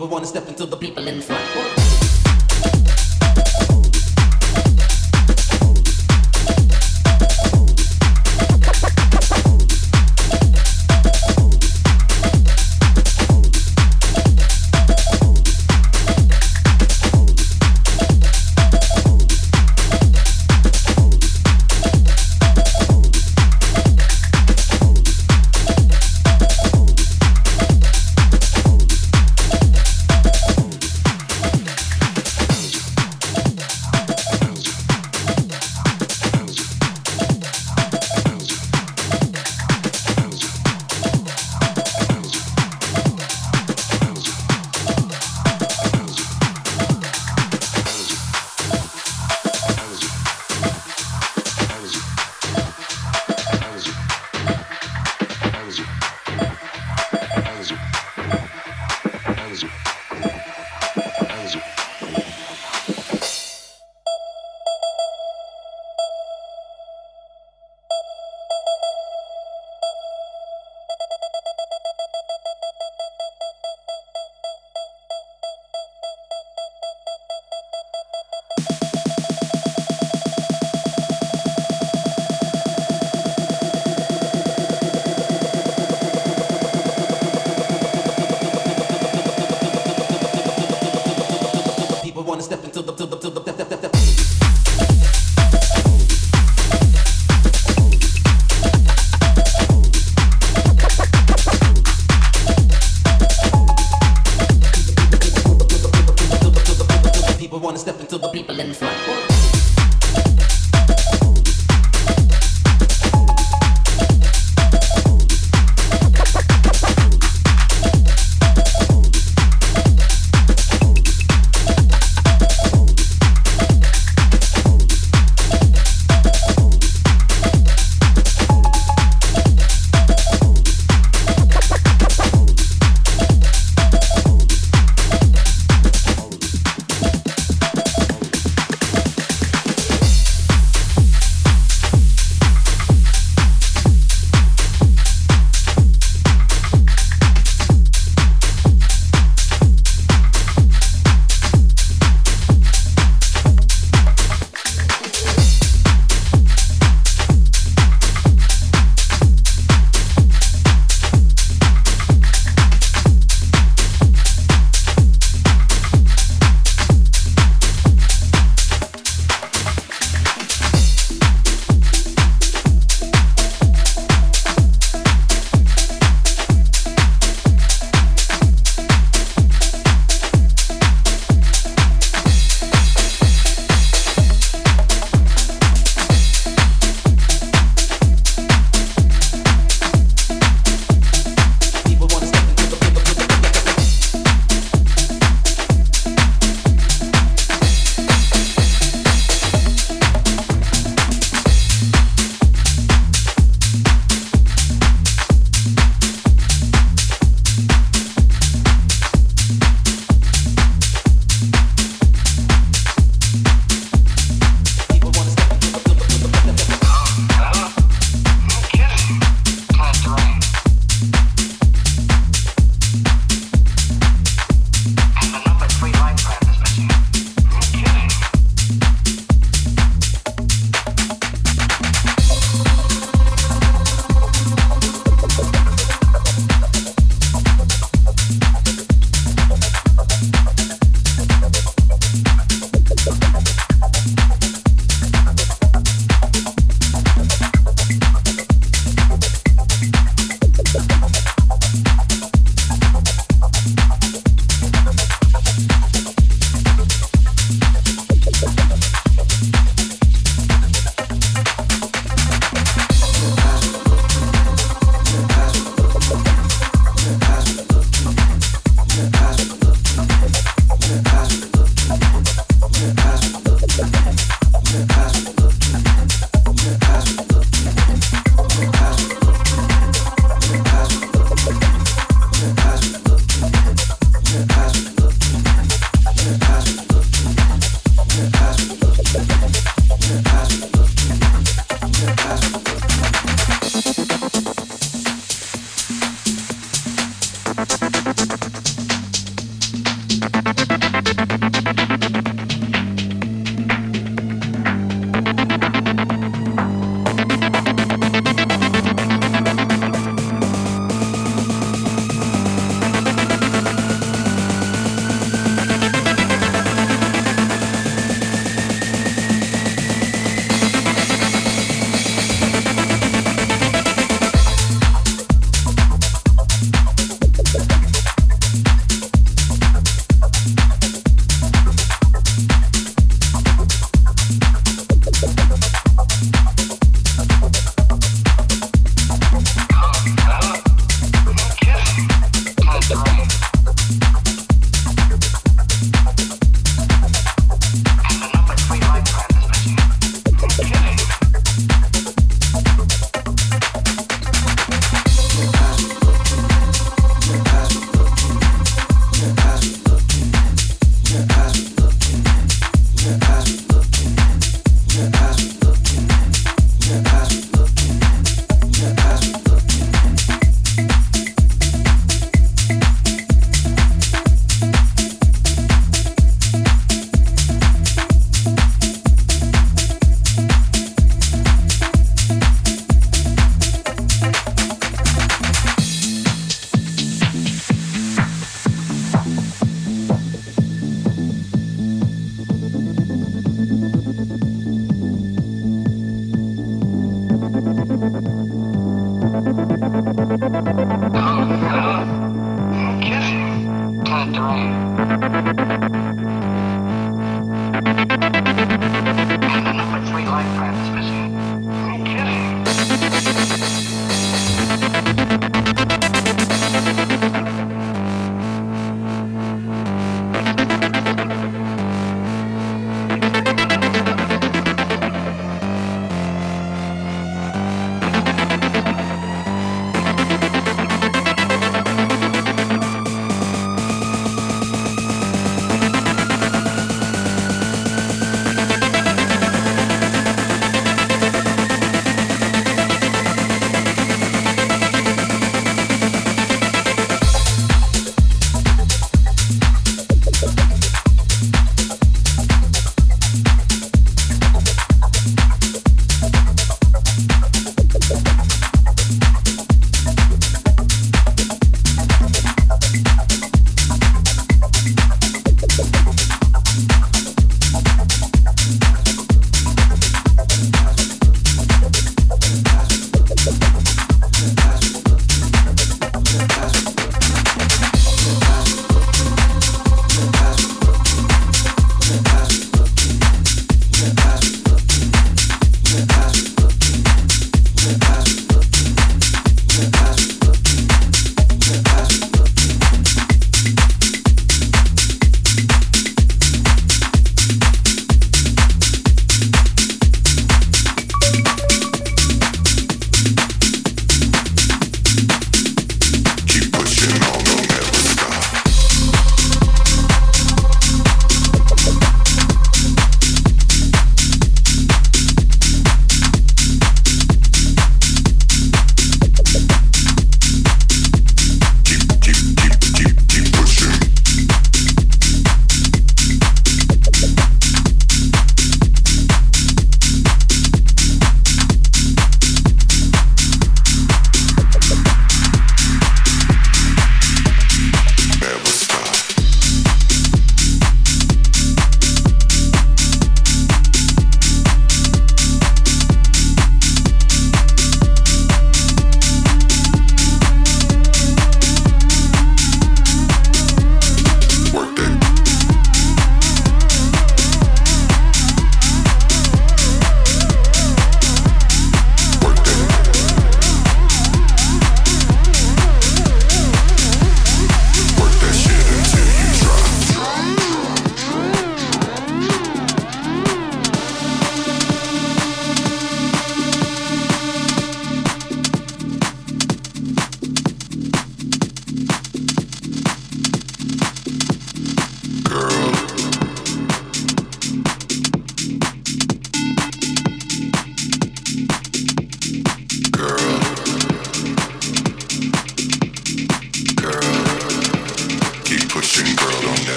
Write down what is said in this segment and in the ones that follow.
people wanna step into the people in front.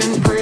Take